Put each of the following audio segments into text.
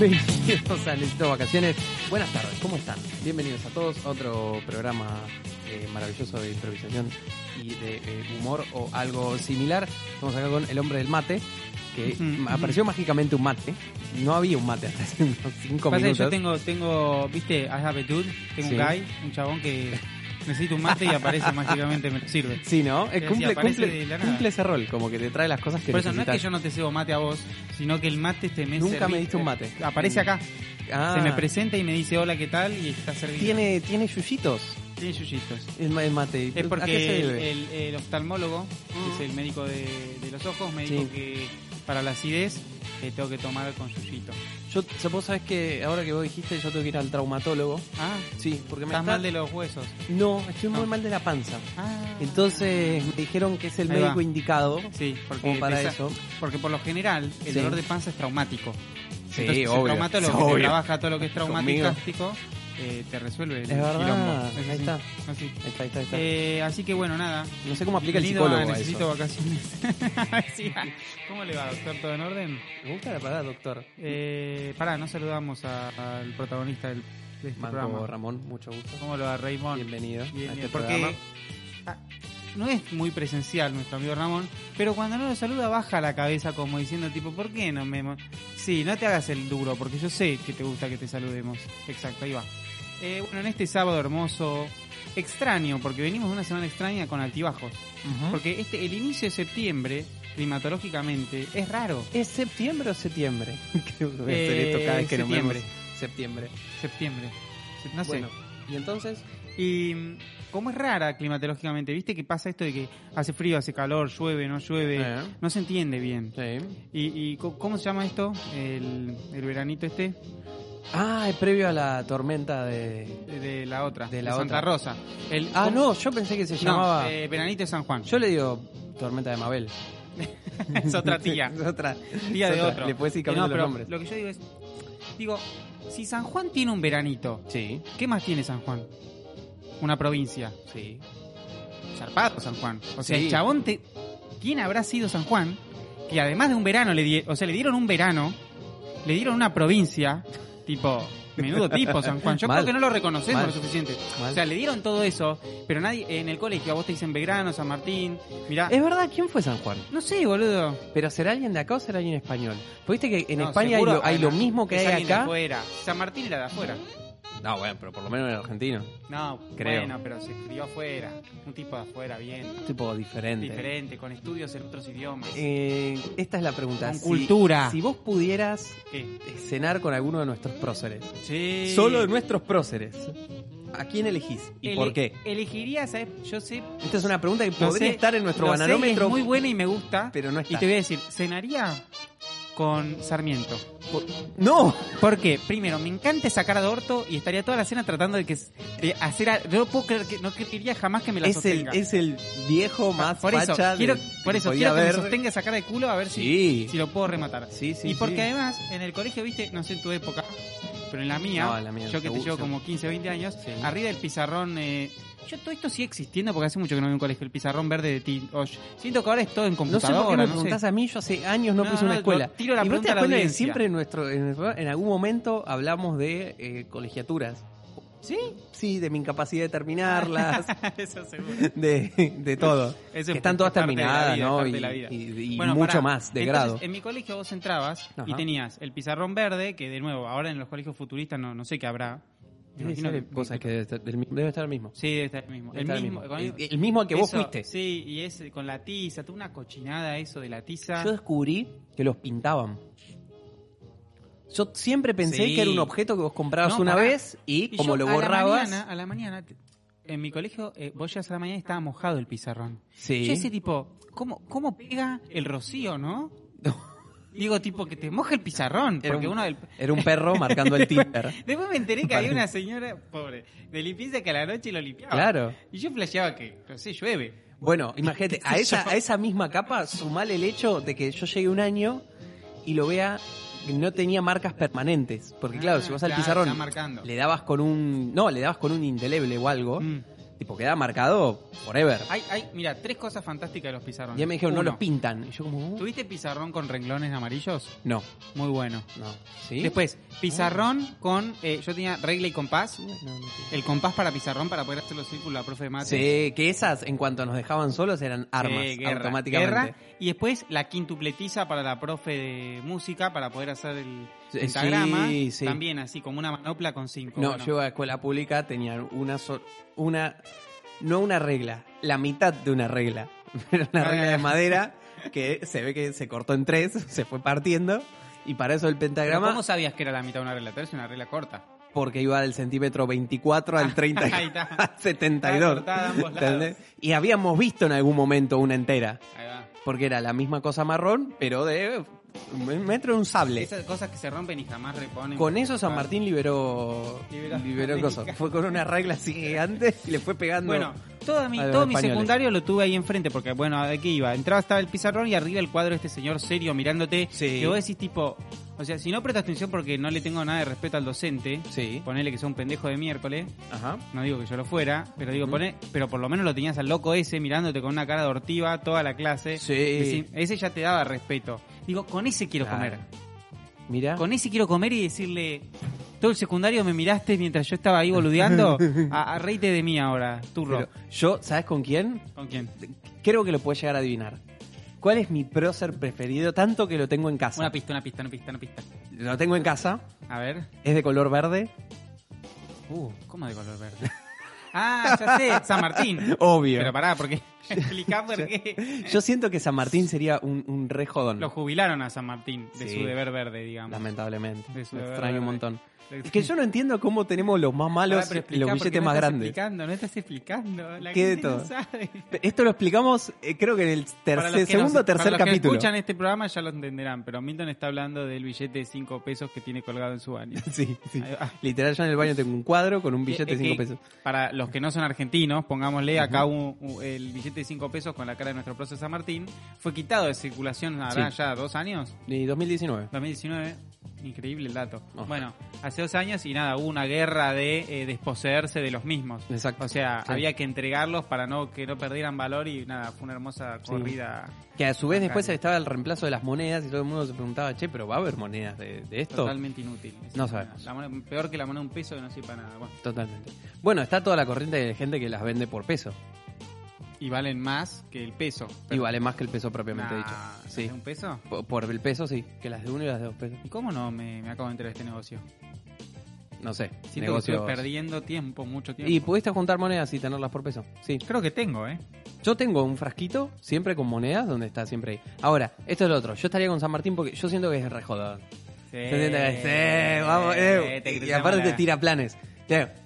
Bienvenidos a Necesito Vacaciones. Buenas tardes, ¿cómo están? Bienvenidos a todos a otro programa eh, maravilloso de improvisación y de eh, humor o algo similar. Estamos acá con el hombre del mate, que apareció mágicamente un mate. No había un mate hasta hace unos cinco Pasa que minutos. yo tengo, tengo, viste, I have a dude, tengo Sí. un guy, un chabón que necesita un mate y aparece mágicamente, me sirve. Sí, ¿no? Cumple, cumple, cumple ese rol, como que te trae las cosas que Por eso no es necesitas. que yo no te cebo mate a vos, sino que el mate te me Nunca serví- me diste un mate. eh, Aparece acá, Ah, se me presenta y me dice hola, ¿qué tal? Y está servido. tiene, tiene yuyitos Tiene yuyitos. el, el mate. Es ¿A qué porque se el, debe? el- el oftalmólogo, que es el médico de, de los ojos, me dijo Sí. que para la acidez eh, tengo que tomar con yuyito. Yo, vos sabés que ahora que vos dijiste, yo tengo que ir al traumatólogo. Ah, Sí, porque me estás está... mal de los huesos. No, estoy muy mal de la panza. Ah. Entonces me dijeron que es el Ahí médico va. indicado Sí, porque, como para pesa- eso. porque por lo general el Sí. dolor de panza es traumático. Sí, Entonces, obvio. el traumatólogo Obvio. que trabaja todo lo que es Conmigo. Eh, te resuelve el Es verdad, ahí está. así. Ahí está, ahí está, ahí está. Eh, así que bueno, nada. no sé cómo aplica el Bienvenido psicólogo a a Necesito eso. vacaciones. Sí, ¿Cómo le va, doctor? ¿Todo en orden? Me gusta la parada, doctor. Eh, pará, no saludamos a- al protagonista del, de este Manco programa. Ramón, mucho gusto. ¿Cómo lo va, Raymond? Bienvenido Bien, a este porque programa. ah, no es muy presencial nuestro amigo Ramón, pero cuando no lo saluda baja la cabeza como diciendo tipo, ¿por qué no me... mo-?" Sí, no te hagas el duro, porque yo sé que te gusta que te saludemos. Exacto, ahí va. Eh, bueno, en este sábado hermoso, extraño, porque venimos de una semana extraña con altibajos. Porque este, el inicio de septiembre, climatológicamente, es raro. ¿Es septiembre o septiembre? Creo que voy a hacer Eh, esto cada vez que septiembre. nombremos. Septiembre. Septiembre. Se- No sé. Bueno, y entonces, Y mm, como es rara climatológicamente, viste que pasa esto de que hace frío, hace calor, llueve, no llueve, Eh. no se entiende bien. sí. ¿Y, cómo se llama esto? El, el veranito este Ah, es previo a la tormenta de... de, de la otra, De la Santa otra. Rosa. El, Ah, ¿cómo- no, yo pensé que se no, llamaba... eh, veranito de San Juan. Yo le digo tormenta de Mabel. es otra tía, es otra. tía es de otra. otro. Le puedes ir cambiando no, los pero nombres. Lo que yo digo es, digo, si San Juan tiene un veranito, Sí, ¿qué más tiene San Juan? Una provincia. sí. Zarpado San Juan. O sea, Sí. el chabón te... ¿Quién habrá sido San Juan? Que además de un verano le di... o sea, le dieron un verano, le dieron una provincia, tipo, menudo tipo San Juan. Yo Mal. creo que no lo reconocemos Mal. lo suficiente. Mal. O sea, le dieron todo eso, pero nadie en el colegio a vos te dicen Belgrano, San Martín, mirá, Es verdad, ¿quién fue San Juan? no sé, boludo. ¿Pero será alguien de acá o será alguien español? Porque viste que en No, España hay lo, hay lo mismo que es hay alguien de acá. afuera. San Martín era de afuera. No, bueno, pero por lo menos en argentino. No, Creo. bueno, pero se crió afuera. Un tipo de afuera, bien. Tipo diferente. Diferente, con estudios en otros idiomas. Eh, esta es la pregunta. Con Si- cultura. Si vos pudieras ¿Qué? cenar con alguno de nuestros próceres, Sí. solo de nuestros próceres, ¿a quién elegís? ¿Y Ele- por qué? Elegiría, ¿sabes? Yo sé. Esta es una pregunta que podría sé, estar en nuestro sé y bananómetro, Es muy buena y me gusta. pero no Y está. te voy a decir, cenaría con Sarmiento. Por- ¡No! Porque, primero, me encanta esa cara de orto y estaría toda la cena tratando de que de hacer. a- no puedo creer que no quería jamás que me la Es el, sostenga. es el viejo más por eso, facha de- quiero, por que eso quiero que haber. me sostenga esa cara de culo a ver si, Sí. si lo puedo rematar. Sí, sí, y porque además, en el colegio, viste, no sé en tu época, pero en la mía, No, en la mía, yo que te llevo como 15, 20 años, arriba del pizarrón. Eh, yo todo esto sigue existiendo porque hace mucho que no veo un colegio, el pizarrón verde de ti. Oye, siento que ahora es todo en No sé computadora. por qué me no sé. preguntás a mí, yo hace años no, No, puse una escuela. tiro la y vos te das la cuenta que siempre en nuestro, en, nuestro- en algún momento hablamos de eh, colegiaturas. ¿Sí? Sí, de mi incapacidad de terminarlas, Eso seguro. de, de todo. Eso que es están todas terminadas, vida, ¿no? Y, y- y Bueno, mucho pará. más de Entonces, grado. En mi colegio vos entrabas y tenías el pizarrón verde, que de nuevo, ahora en los colegios futuristas no, no sé qué habrá. Debe, ser- que- debe estar, el mi- debe estar el mismo. Sí, debe estar el mismo. Debe El estar mismo, el, el mismo al que vos fuiste. Sí, y es con la tiza, toda una cochinada eso de la tiza. Yo descubrí que los pintaban. Yo siempre pensé Sí. que era un objeto que vos comprabas No, una vez y, Y como yo lo a la borrabas. mañana- A la mañana, te- en mi colegio, eh, vos llegas a la mañana y estaba mojado el pizarrón. Sí. Yo ese tipo, ¿cómo, ¿cómo pega el rocío, no? Digo, tipo, que te moja el pizarrón. Era Porque un- uno del... Era un perro marcando el Tinder. Después me enteré que había una señora, pobre, de limpieza que a la noche lo limpiaba. Claro. Y yo flasheaba que, no sé, llueve. Bueno, imagínate, a esa, a esa misma capa sumale el hecho de que yo llegue un año y lo vea no tenía marcas permanentes. Porque claro, Ah, si vas al claro, pizarrón le dabas con un... No, le dabas con un indeleble o algo. Mm. Tipo, queda marcado forever. Hay, hay, mira, tres cosas fantásticas de los pizarrones. Y me dijeron, no Uno, lo pintan. Y yo como, "Uh". ¿Tuviste pizarrón con renglones amarillos? no, Muy bueno. no. ¿Sí? Después, pizarrón con. eh, yo tenía regla y compás. El compás para pizarrón para poder hacer los círculos, la profe de mate. Sí, que esas, en cuanto nos dejaban solos, eran armas guerra, automáticamente. guerra. Y después la quintupletiza para la profe de música para poder hacer el pentagrama. sí, sí. También así, como una manopla con cinco. No, Bueno, yo a escuela pública tenían una so- una no una regla, la mitad de una regla. Era una regla de madera que se ve que se cortó en tres, se fue partiendo y para eso el ¿Pero pentagrama ¿Cómo sabías que era la mitad de una regla? Vez una regla corta. porque iba del centímetro 24 al 30 Ahí está. al 72. Está cortada de ambos lados. ¿entendés? Y habíamos visto en algún momento una entera, Ahí va. Porque era la misma cosa marrón, pero de un metro de un sable. Esas cosas que se rompen y jamás reponen. Con eso San. Martín liberó Liberó cosas. Fue con una regla así gigante y le fue pegando. Bueno, toda mi, todo mi secundario lo tuve ahí enfrente, porque bueno, ¿de qué iba? Entraba, estaba el pizarrón y arriba el cuadro de este señor serio mirándote. Sí. Que vos decís tipo, o sea, si no prestas atención porque no le tengo nada de respeto al docente, Sí. ponele que sea un pendejo de miércoles, Ajá. no digo que yo lo fuera, pero digo, Ujú. poné, pero por lo menos lo tenías al loco ese mirándote con una cara de ortiva toda la clase. Sí. Ese ya te daba respeto. Digo, con ese quiero Claro. comer. Mira. Con ese quiero comer y decirle, todo el secundario me miraste mientras yo estaba ahí boludeando, a, a reíte de mí ahora, turro. Pero yo, ¿sabes con quién? ¿Con quién? Creo que lo puedes llegar a adivinar. ¿Cuál es mi prócer preferido? Tanto que lo tengo en casa. Una pista, una pista, una pista, una pista. Lo tengo en casa. A ver. Es de color verde. Uh, ¿cómo de color verde? Ah, ya sé, San Martín. Obvio. Pero pará, porque explicá por qué. Yo siento que San Martín sería un, un re jodón. Lo jubilaron a San Martín de Sí. su deber verde, digamos. Lamentablemente. De su Lo deber extraño un verde. montón. Es que yo no entiendo cómo tenemos los más malos explicá los billetes no más estás grandes. explicando, no estás explicando. La ¿Qué de gente no todo? sabe. Esto lo explicamos, eh, creo que en el tercer, segundo o tercer para los que capítulo. escuchan este programa ya lo entenderán, pero Milton está hablando del billete de 5 pesos que tiene colgado en su baño. Sí, sí. Literal, yo en el baño tengo un cuadro con un billete de 5 que, pesos. Para los que no son argentinos, pongámosle acá un- un- el billete de 5 pesos con la cara de nuestro prócer San Martín. Fue quitado de circulación Sí. ya dos años, Y 2019. 2019. Increíble el dato. Bueno, hace dos años y nada, hubo una guerra de eh, desposeerse de los mismos. Exacto. O sea, Sí. había que entregarlos para no que no perdieran valor y nada, fue una hermosa Sí. corrida. Que a su vez después estaba el reemplazo de las monedas y todo el mundo se preguntaba, che, pero ¿va a haber monedas de, de esto? Totalmente inútil. No sabemos. la moneda- peor que la moneda de un peso que no sirve para nada. Bueno, Totalmente. Bueno, está toda la corriente de gente que las vende por peso. y valen más que el peso. Y Pero- vale más que el peso propiamente Nah, dicho. ¿las Sí. de un peso? Por, por el peso, sí. Que las de uno y las de dos pesos. ¿Y cómo no me, me acabo de enterar de este negocio? No sé. Siento negocios. que estoy perdiendo tiempo, mucho tiempo. Y pudiste juntar monedas y tenerlas por peso. Sí. creo que tengo, ¿eh? Yo tengo un frasquito siempre con monedas donde está siempre ahí. Ahora, esto es lo otro. Yo estaría con San Martín porque yo siento que es re jodón. Sí, sí, vamos, eh, y aparte te tira planes.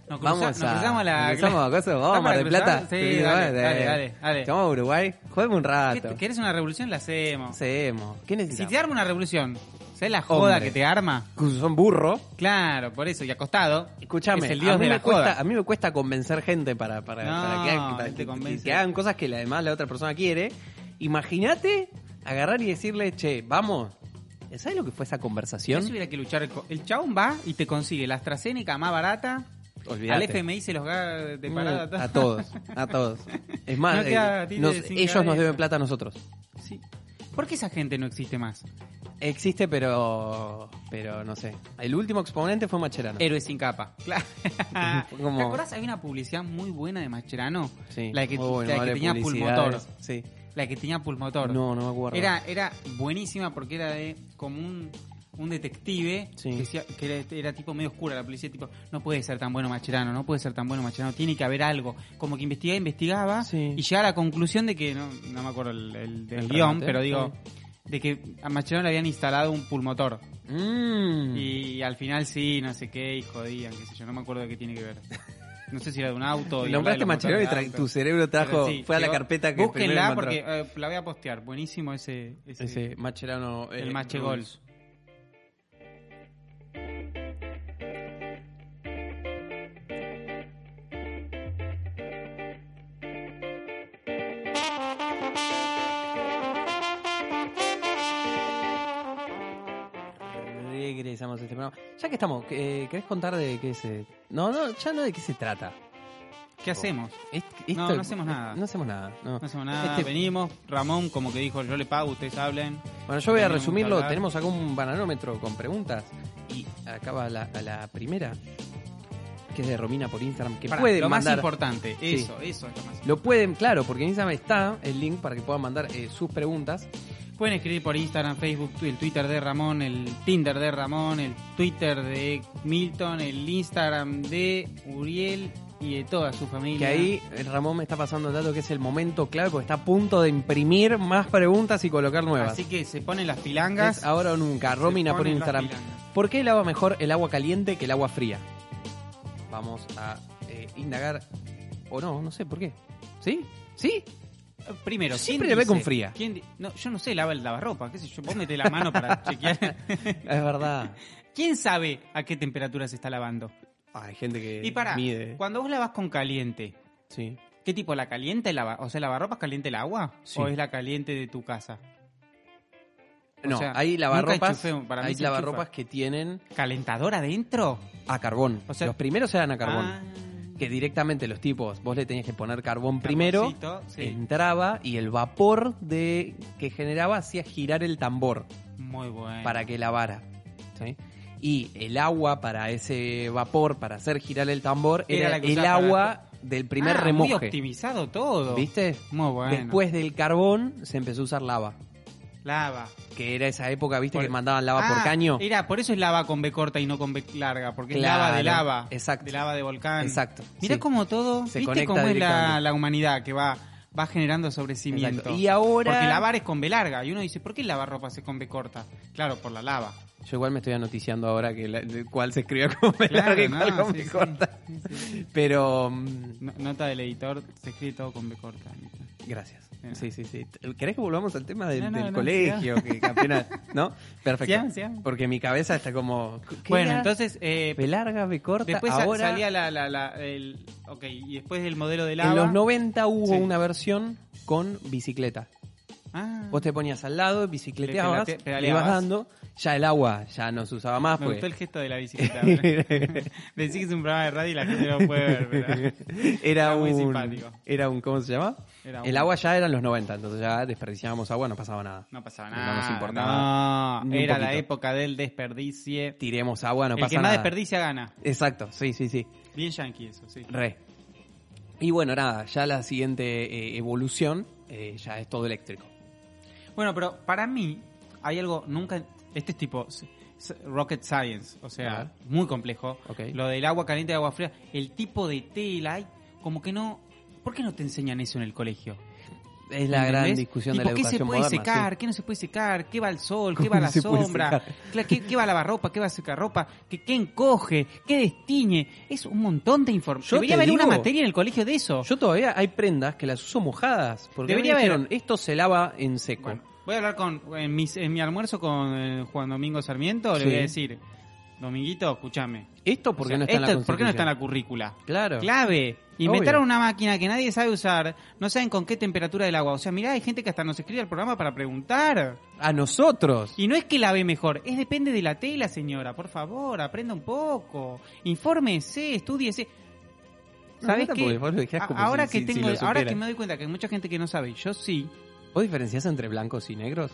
Nos cruza- vamos nos a. la- cruzamos a cosas, vamos a ¿Vamos Mar del Plata. Sí, dale, dale, dale, dale. Vamos a Uruguay. Juguemos un ¿Qué- rato. ¿Querés una revolución? La hacemos. Hacemos. ¿Qué Si necesitamos? te arma una revolución, ¿sabes la joda Hombre. que te arma? Son burro. Claro, por eso, y acostado. Escuchame, Es el dios a, mí de me la cuesta, joda. a mí me cuesta convencer gente para, para, No, para que, hagan, para que- que hagan cosas que además la otra persona quiere. Imagínate agarrar y decirle, che, vamos. ¿Sabes lo que fue esa conversación? Eso hubiera que luchar. El chabón va y te consigue la AstraZeneca más barata. Olvídate. Al FMI se los da de parada. Mm, a todos, a todos. Es más, No eh, nos- ellos nos deben plata a nosotros. Sí. ¿Por qué esa gente no existe más? Existe, pero pero no sé. El último exponente fue Macherano. Héroes sin capa. Claro. Como- ¿Te acordás? Había una publicidad muy buena de Mascherano. Sí. La que, bueno, la que tenía pulmotor. Sí. La que tenía pulmotor. No, no me acuerdo. Era, era buenísima porque era de como un, un detective Sí. que, decía- que era, era tipo medio oscura la policía, tipo, no puede ser tan bueno Macherano, no puede ser tan bueno Macherano, tiene que haber algo. Como que investigaba, investigaba Sí. y llegaba a la conclusión de que, no, no me acuerdo el, el- El guion, remate, pero digo, de que a Macherano le habían instalado un pulmotor. Mm. Y al final sí, no sé qué, y jodían, qué sé yo, no me acuerdo de qué tiene que ver. No sé si era de un auto. Nombraste Macherano y tu cerebro trajo, sí, fue a la carpeta que Búsquenla porque eh, la voy a postear. Buenísimo ese. ese, Ese Macherano. el eh, Mache Rules. Goals. Regresamos a este programa. Ya que estamos, eh, ¿querés contar de qué se.? No, no, ya no de qué se trata. ¿Qué hacemos? Est- No, esto- no hacemos nada. No hacemos nada. no. No hacemos nada, Este- venimos, Ramón, como que dijo, yo le pago, ustedes hablen. Bueno, yo voy a Tenemos que resumirlo. hablar. Tenemos acá un bananómetro con preguntas. Y acaba la, la primera, que es de Romina por Instagram, que Pará, pueden lo más importante, eso, eso es lo más Lo pueden, claro, porque en Instagram está el link para que puedan mandar eh, sus preguntas. Pueden escribir por Instagram, Facebook, el Twitter de Ramón, el Tinder de Ramón, el Twitter de Milton, el Instagram de Uriel y de toda su familia. Que ahí eh, Ramón me está pasando el dato que es el momento clave porque está a punto de imprimir más preguntas y colocar nuevas. Así que se ponen las pilangas. Es ahora o nunca. Romina por Instagram. ¿Por qué lava mejor el agua caliente que el agua fría? Vamos a eh, indagar. O no, no sé por qué. ¿Sí? ¿Sí? Primero, ¿quién Siempre le ve con fría. ¿Quién di- no, yo no sé, lava el lavarropa, qué sé yo, vos la mano para chequear. Es verdad. ¿Quién sabe a qué temperatura se está lavando? Hay gente que Y para, mide. cuando vos lavas con caliente, Sí. ¿qué tipo la caliente lava? O sea, lavarropa es caliente el agua Sí. o es la caliente de tu casa? O No, sea, hay lavarropas, enchufé- para mí hay lavarropas que tienen ¿Calentador adentro? a carbón. O sea- Los primeros eran a carbón. Ah, Que directamente los tipos, vos le tenías que poner carbón primero, sí. entraba y el vapor de que generaba hacía girar el tambor Muy bueno. para que lavara. ¿sí? Y el agua para ese vapor, para hacer girar el tambor, Era el agua del primer Ah, Muy optimizado todo. ¿Viste? Muy bueno. Después del carbón se empezó a usar lava. Lava. Que era esa época, ¿viste? Por- Que mandaban lava por Ah, caño. Era, por eso es lava con B corta y no con B larga, porque Claro, es lava de lava. exacto. De lava de volcán. Exacto. Mira sí. cómo todo, Se viste conecta cómo es la, humanidad que va, va generando sobre cimiento. Exacto. Y ahora. Porque lavar es con B larga. Y uno dice, ¿por qué lavar ropa es con B corta? Claro, por la lava. Yo igual me estoy anoticiando ahora que la- cuál se escribió con B Claro, larga y no, cuál con sí, B corta. Sí, sí. Pero. mm, No- Nota del editor, se escribe todo con B corta. Gracias. Sí. Sí, sí, sí. ¿Querés que volvamos al tema del, No, no, del no, colegio? Que. ¿No? Perfecto. Porque mi cabeza está como. ¿qué Bueno, era? entonces, eh, B larga, B corta. después ahora. salía la, la, la- el, ok, y después del modelo de En lava. los 90 hubo Sí. una versión con bicicleta. Ah. Vos te ponías al lado, bicicleteabas, Le ibas dando, ya el agua ya no se usaba más. Me porque- gustó el gesto de la bicicleta. Decí que es un programa de radio y la gente no puede ver, pero era Era muy un, simpático. Era un, ¿cómo se llama? Era El un- agua ya era en los 90, entonces ya desperdiciábamos agua, no pasaba nada. no pasaba No nada. nos importaba No, ni un era la época del desperdicie. Tiremos agua, no el pasa que más nada. desperdicia gana. Exacto, sí, sí, sí. Bien yankee eso, sí. Re. Y bueno, nada, ya la siguiente eh, evolución eh, ya es todo eléctrico. Bueno, pero para mí hay algo nunca... Este es tipo rocket science, o sea, muy complejo. Lo del agua caliente y agua fría. El tipo de tela, como que no... ¿Por qué no te enseñan eso en el colegio? Es la gran discusión de la Tipo, ¿Qué se educación puede moderna. secar? ¿Qué no se puede secar? ¿Qué va al sol? ¿Qué va a la sombra? ¿Qué, qué va a lavar ropa? ¿Qué va a secar ropa? ¿Qué, qué encoge? ¿Qué destiñe? Es un montón de información. Debería haber una materia en el colegio de eso. Sí. Yo todavía hay prendas que las uso mojadas. Porque Debería haber- dijeron, esto se lava en seco. Bueno, voy a hablar con en, mis- en mi almuerzo con eh, Juan Domingo Sarmiento. Le Sí. voy a decir, Dominguito, escúchame. Esto porque O sea, no está en la ¿Por qué no está en la currícula? Claro. Clave. Inventaron Obvio. una máquina que nadie sabe usar, no saben con qué temperatura del agua. O sea, mirá, hay gente que hasta nos escribe al programa para preguntar. A nosotros. Y no es que la ve mejor, es depende de la tela, señora. Por favor, aprenda un poco. Infórmese, estudiese. No, ¿Sabes no, qué? ahora si- que si- si tengo, lo ahora que me doy cuenta que hay mucha gente que no sabe, yo sí. ¿Vos diferenciás entre blancos y negros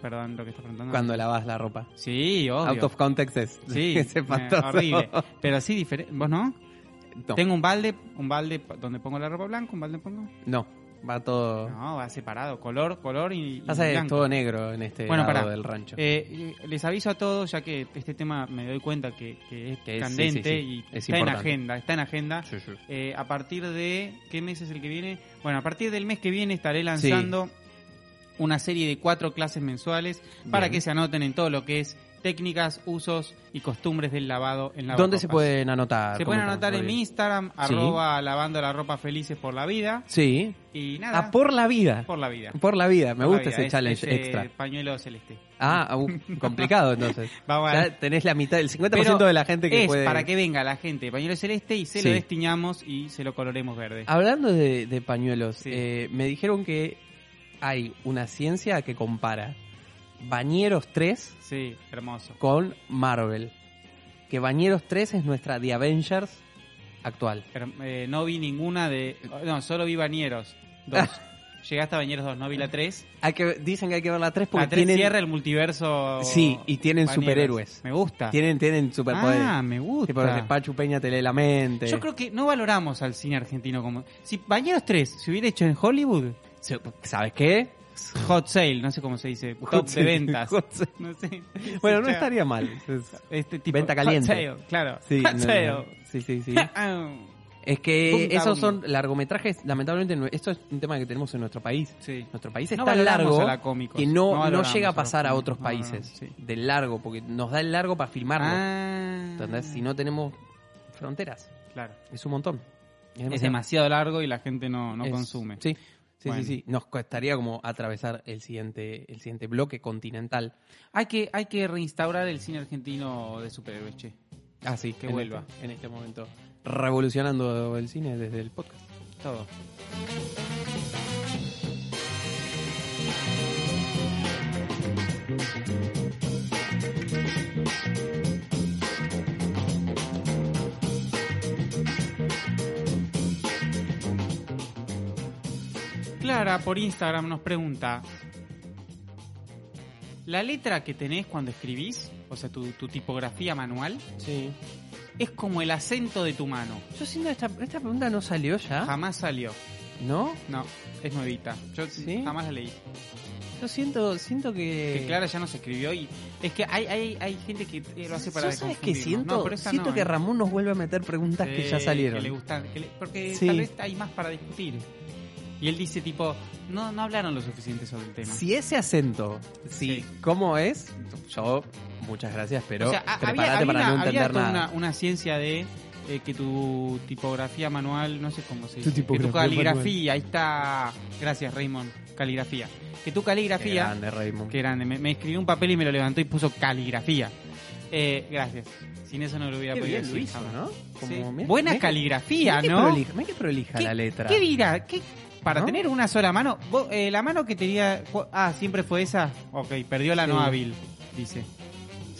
perdón, lo que está preguntando. cuando lavas la ropa? Sí, obvio. Out of context es, Sí, es eh, horrible. Pero sí diferente. ¿Vos no? No, Tengo un balde, un balde donde pongo la ropa blanca, un balde pongo. no, va todo... No, va separado, color, color y, y Pasa blanco. todo negro en este Bueno, lado pará. del rancho. Eh, les aviso a todos, ya que este tema me doy cuenta que, que es Que es- candente sí, sí, sí. y Es está en agenda, está en agenda. Eh, a partir de qué mes es el que viene? Bueno, a partir del mes que viene estaré lanzando una serie de cuatro clases mensuales para que se anoten en todo lo que es técnicas, usos y costumbres del lavado en la ¿Dónde se pueden anotar? Se pueden ¿Cómo anotar en mi Instagram, Sí. arroba lavando la ropa felices por la vida. Sí. Y nada, Ah, por la vida. por la vida. Por la vida, me Por gusta vida. ese Es- challenge ese extra. pañuelo celeste. Ah, uh, complicado entonces. Vamos a ver. Ya tenés la mitad, el 50% Pero de la gente que es puede... para que venga la gente de pañuelo celeste y se Sí. lo destiñamos y se lo coloremos verde. Hablando de, de pañuelos, Sí. eh, me dijeron que hay una ciencia que compara Bañeros 3 Sí, hermoso. con Marvel. Que Bañeros 3 es nuestra The Avengers actual. Pero, eh, no vi ninguna de. No, solo vi Bañeros 2. Llegaste a Bañeros 2, no vi la 3. Hay que, dicen que hay que ver la 3 porque La 3 tienen, cierra el multiverso. Sí, y tienen Bañeros. superhéroes. Me gusta. tienen, tienen superpoderes. Ah, me gusta. Tipo, de Pachu Peña te lee la mente. Yo creo que no valoramos al cine argentino como. Si Bañeros 3 se hubiera hecho en Hollywood, ¿Sabes qué? Hot sale, no sé cómo se dice, top Hot de sale, ventas. hot sale. No sé. Bueno, no estaría mal. Es- Este tipo, Venta hot caliente. sale, claro. Sí, hot no, sale. no. sí, sí, sí. Ah, Es que esos son largometrajes, lamentablemente, esto es un tema que tenemos en nuestro país. sí. Nuestro país es No tan largo a la cómicos. que no, No llega a pasar a otros países. sí. Del largo, porque nos da el largo para filmarlo. Ah. ¿Entendés? Si no tenemos fronteras, Claro. es un montón. Es demasiado largo y la gente no, no Es- consume. Sí, sí, Bueno. sí, sí. Nos costaría como atravesar el siguiente, el siguiente bloque continental. Hay que, hay que reinstaurar el cine argentino de superhéroes, che. Ah, sí, Que en vuelva. este- en este momento. Revolucionando el cine desde el podcast. Todo. Clara por Instagram nos pregunta, ¿la letra que tenés cuando escribís, o sea, tu, tu tipografía manual, Sí. es como el acento de tu mano? Yo siento esta, esta pregunta no salió ya, Jamás salió. ¿no? No, es nuevita. Yo ¿Sí? jamás la leí. Yo siento, siento que... Que Clara ya nos escribió y es que hay, hay, hay gente que lo hace para sabes desconfundirnos. siento, No, siento no, que ¿eh? Ramón nos vuelve a meter preguntas que ya salieron. que le gustan, que le- porque Sí. tal vez hay más para discutir. Y él dice tipo, no, no hablaron lo suficiente sobre el tema. Si ese acento, sí, Sí. ¿cómo es? Yo, muchas gracias, pero o sea, a- había, prepárate había para una, no había entender toda nada. Una, una ciencia de eh, que tu tipografía manual, no sé cómo se Tu dice, que tipografía tu caligrafía, ahí está, gracias Raymond, caligrafía. Que tu Qué caligrafía, grande, Raymond. Qué grande. Me, me escribió un papel y me lo levantó y puso caligrafía. Eh, gracias. Sin eso no lo hubiera Qué podido decir hizo. ¿no? Sí. Buena que- caligrafía, que ¿no? prolija- mirá que prolija ¿Qué, la letra. ¿Qué dirá? ¿Qué, para ¿No? tener una sola mano. vos, eh, la mano que tenía. Ah, siempre fue esa. Ok, perdió la no hábil, dice.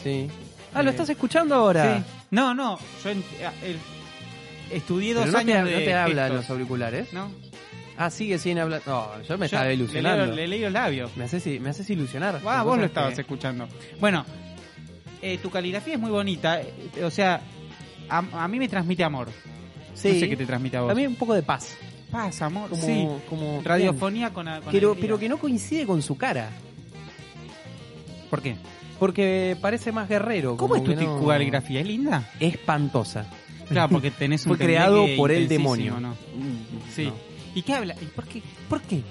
Sí. Ah, ¿lo Eh, estás escuchando ahora? Sí. No, no. Yo en- eh, estudié dos Pero no te, años no de. te habla en gestos, los auriculares. ¿no? Ah, sigue sin hablar. No, yo me Yo estaba le ilusionando. leo- Le leí los labios. Me haces, me haces ilusionar. Ah, vos lo estabas que- escuchando. Bueno, eh, tu caligrafía es muy bonita. eh, o sea, a, a mí me transmite amor. Sí. No sé qué te transmite a vos. También un poco de paz. Paz, amor. Como, sí. como Radiofonía con, con Pero, alegría. pero que no coincide con su cara. ¿Por qué? Porque parece más guerrero. ¿Cómo es tu no- caligrafía? ¿Es linda? Espantosa. Claro, porque tenés un Fue creado por el demonio. ¿no? Mm, Sí. no. ¿Y qué habla? ¿Y por qué? ¿Por qué?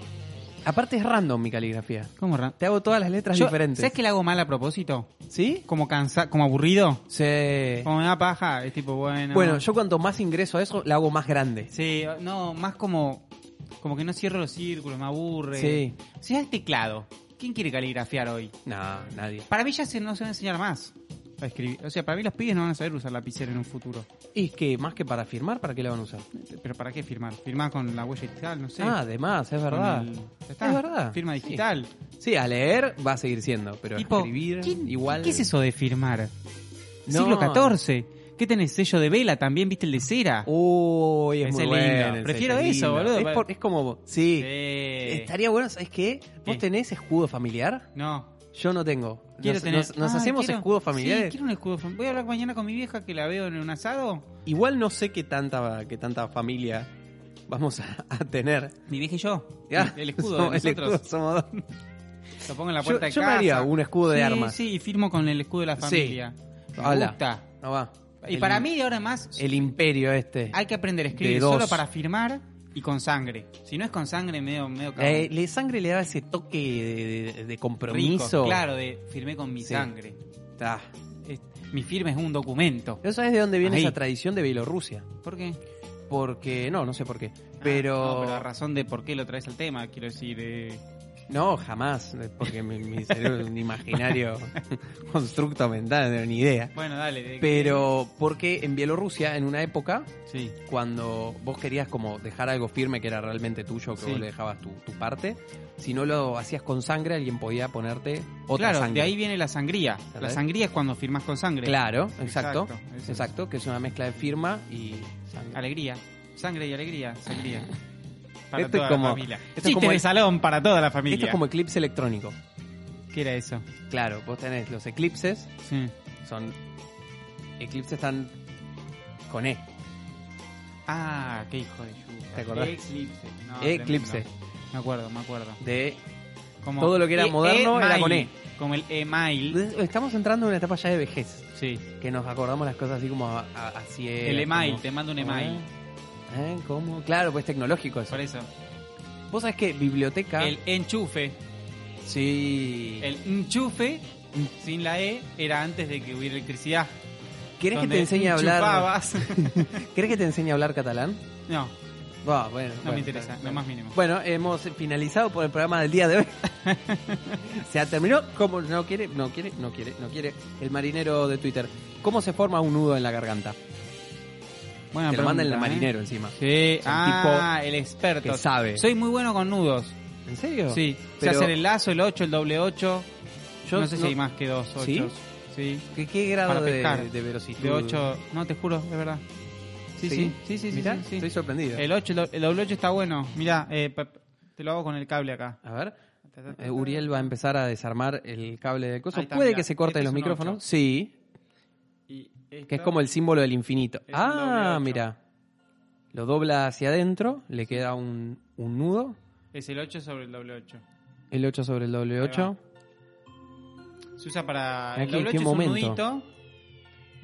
Aparte es random mi caligrafía. ¿Cómo ra- Te hago todas las letras Yo- diferentes. ¿Sabes que le hago mal a propósito? ¿Sí? Como cansa, como aburrido. Sí. Como me da paja, es tipo, bueno. Bueno, yo cuanto más ingreso a eso, la hago más grande. Sí, no, más como como que no cierro los círculos, me aburre. Sí. Si es el teclado, ¿quién quiere caligrafiar hoy? No, nadie. Para mí ya se, no se va a enseñar más a escribir. O sea, para mí los pibes no van a saber usar lapicero en un futuro. Y es que más que para firmar, ¿para qué la van a usar? Pero ¿para qué firmar? Firmar con la huella digital, no sé. Ah, además, es verdad. el- ya está. Es verdad. Firma digital. Sí, a leer va a seguir siendo, pero Tipo, escribir ¿quién- igual. ¿Qué es eso de firmar? No. Siglo XIV. ¿Qué tenés? Sello de vela también, ¿viste el de cera? Uy, es Ese muy es bueno. Prefiero es eso, lindo. boludo. Es, por- es como, sí. Sí. Estaría bueno, ¿sabes qué? ¿Vos ¿Qué? tenés escudo familiar? No. Yo no tengo. Quiero nos, tener. nos- nos Ah, hacemos quiero- escudos Sí, familiares. quiero un escudo familiar. Voy a hablar mañana con mi vieja que la veo en un asado. Igual no sé qué tanta, qué tanta familia vamos a, a tener. Mi vieja y yo. Ya, El, el escudo somos- de el nosotros. escudo somos dos. Lo pongo en la Yo, puerta de yo me casa. haría un escudo de sí, armas. Sí, y firmo con el escudo de la Sí. familia. Me Hola. gusta. No va. Y El- para mí, de ahora más, El imperio este. hay que aprender a escribir solo para firmar y con sangre. Si no es con sangre, medio, medio. Eh, le sangre le da ese toque de, de- de compromiso. Rico, claro, de firmé con mi Sí. sangre. Ah. Es- mi firma es un documento. ¿Pero sabes de dónde viene Ahí. esa tradición de Bielorrusia? ¿Por qué? Porque, no, no sé por qué. Pero... No, pero a razón de por qué lo traes al tema, quiero decir. eh, No, jamás, porque mi, mi cerebro es un imaginario constructo mental, no tengo ni idea. Bueno, dale. de- Pero porque en Bielorrusia, en una época, Sí. cuando vos querías como dejar algo firme que era realmente tuyo, que Sí. vos le dejabas tu, tu parte, si no lo hacías con sangre, alguien podía ponerte otra claro, sangre. de ahí viene la sangría. La sangría es cuando firmas con sangre. Claro, exacto. Exacto. Exacto, que es una mezcla de firma y sangre. Alegría. Sangre y alegría. Sangría. Para Esto es toda como- la familia. esto es como de el- salón para toda la familia. Esto es como eclipse electrónico. ¿Qué era eso? Claro, vos tenés los eclipses, Sí. son. Eclipses están con E. Ah, qué hijo de yuca. ¿Te acordás? Eclipse. No, Eclipse. tremendo. Me acuerdo, me acuerdo. De. Como Todo lo que era moderno era con E. Como el email. Estamos entrando en una etapa ya de vejez. Sí. Que nos acordamos las cosas así como así El email, como- te mando un email. ¿Eh? ¿Cómo? Claro, pues tecnológico eso. Por eso. Vos sabés que biblioteca. El enchufe. Sí. El enchufe, sin la E, era antes de que hubiera electricidad. ¿Querés que te enseñe a hablar? ¿Querés que te enseñe a hablar catalán? no, Va, bueno, no bueno, me interesa, bueno. lo más mínimo. Bueno, hemos finalizado por el programa del día de hoy. se ha terminado. ¿Cómo no quiere? No quiere, no quiere, no quiere. El marinero de Twitter. ¿Cómo se forma un nudo en la garganta? Buena Te lo manda el ¿eh? marinero encima. Sí, Es un ah, el experto. que sabe. Soy muy bueno con nudos. ¿En serio? Sí, Pero- sé hacer el lazo, el 8, el doble 8. Yo no sé si hay más que dos 8. ¿Sí? Sí. ¿Qué, qué grado Para de, pescar. de verosimilitud? De 8, no te juro, de verdad. Sí, sí, sí, sí, sí. Mirá, estoy sorprendido. El 8, el do- el doble 8 está bueno. Mira, eh, te lo hago con el cable acá. A ver, eh, Uriel va a empezar a desarmar el cable del coso. ¿Puede mirá. que se corten Este los es micrófonos? Sí, Que es como el símbolo del infinito. Un Ah, mira. Lo dobla hacia adentro, le queda un, un nudo. Es el 8 sobre el doble 8. El 8 sobre el doble Ahí 8. Se usa para. Aquí, El doble ¿en qué 8 es un momento? nudito.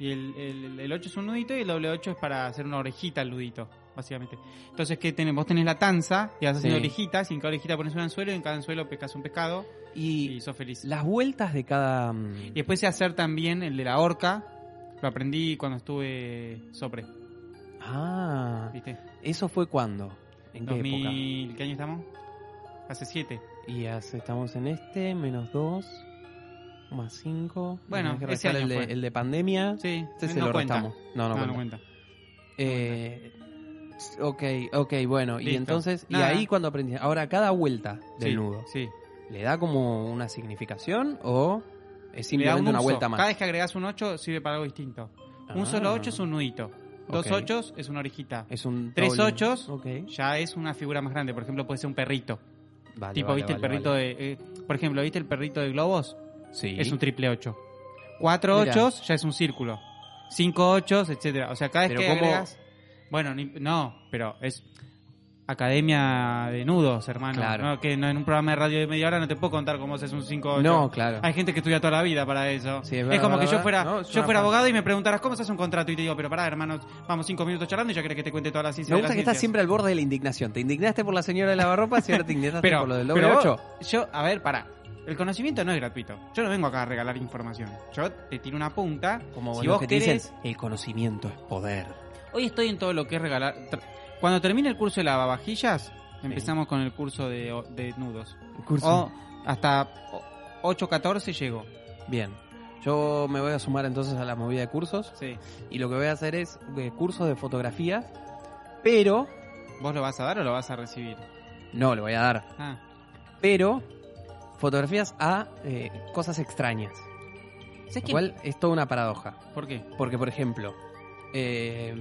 Y el, el, el 8 es un nudito y el doble 8 es para hacer una orejita al nudito, básicamente. Entonces, ¿qué tenés? Vos tenés la tanza y vas haciendo Sí. orejitas y en cada orejita pones un anzuelo y en cada anzuelo pescas un pescado y, Y sos feliz. las vueltas de cada... mm, Y después sé hacer también el de la horca. Lo aprendí cuando estuve sopre, Ah, ¿viste? ¿eso fue cuándo? ¿En qué 2000, ¿Qué año estamos? Hace 7. época? Y hace- estamos en este, menos 2, más 5. Bueno, que ese el de, fue. el de pandemia. Sí, Este se lo cuenta. restamos. No, no, No, no cuenta. cuenta. Eh, ok, ok, bueno. Y entonces, y ahí cuando aprendiste. Ahora, cada vuelta del Sí, nudo, Sí. ¿le da como una significación o es simplemente un una uso. vuelta más? Cada vez que agregas un 8 sirve para algo distinto. Un Ah. solo 8 es un nudito. Dos Ok. 8 es una orejita. Es un Tres doble- ochos. Ya es una figura más grande. Por ejemplo, puede ser un perrito. Vale, tipo, vale, ¿viste vale, el perrito de. eh, por ejemplo, ¿viste el perrito de globos? Sí. Es un triple 8. Cuatro Mira. 8 ya es un círculo. Cinco 8 etcétera. O sea, cada vez Pero que ¿cómo- agregas. Bueno, ni- no, pero es. Academia de nudos, hermano. Claro. No, que no, en un programa de radio de media hora no te puedo contar cómo haces un 5 8. No, claro. Hay gente que estudia toda la vida para eso. Sí, es es, verdad, como que yo fuera, no, es yo fuera abogado y me preguntaras cómo se hace un contrato y te digo, pero pará, hermano, vamos cinco minutos charlando y ya querés que te cuente toda la ciencia. Me de gusta las que estás siempre al borde de la indignación. Te indignaste por la señora de lavarropas y ahora te indignaste Pero, por lo del doble pero 8. yo, a ver, pará. El conocimiento no es gratuito. Yo no vengo acá a regalar información. Yo te tiro una punta. Como si vos que querés, dicen, el conocimiento es poder. Hoy estoy en todo lo que es regalar. Cuando termine el curso de lavavajillas, empezamos con el curso de, de nudos. Curso. O hasta 8.14 llego. Bien. Yo me voy a sumar entonces a la movida de cursos Sí. y lo que voy a hacer es eh, cursos de fotografía, pero ¿Vos lo vas a dar o lo vas a recibir? no le voy a dar, Ah, pero fotografías a eh, cosas extrañas. ¿sabes Lo qué? cual es toda una paradoja. ¿Por qué? Porque, por ejemplo, eh,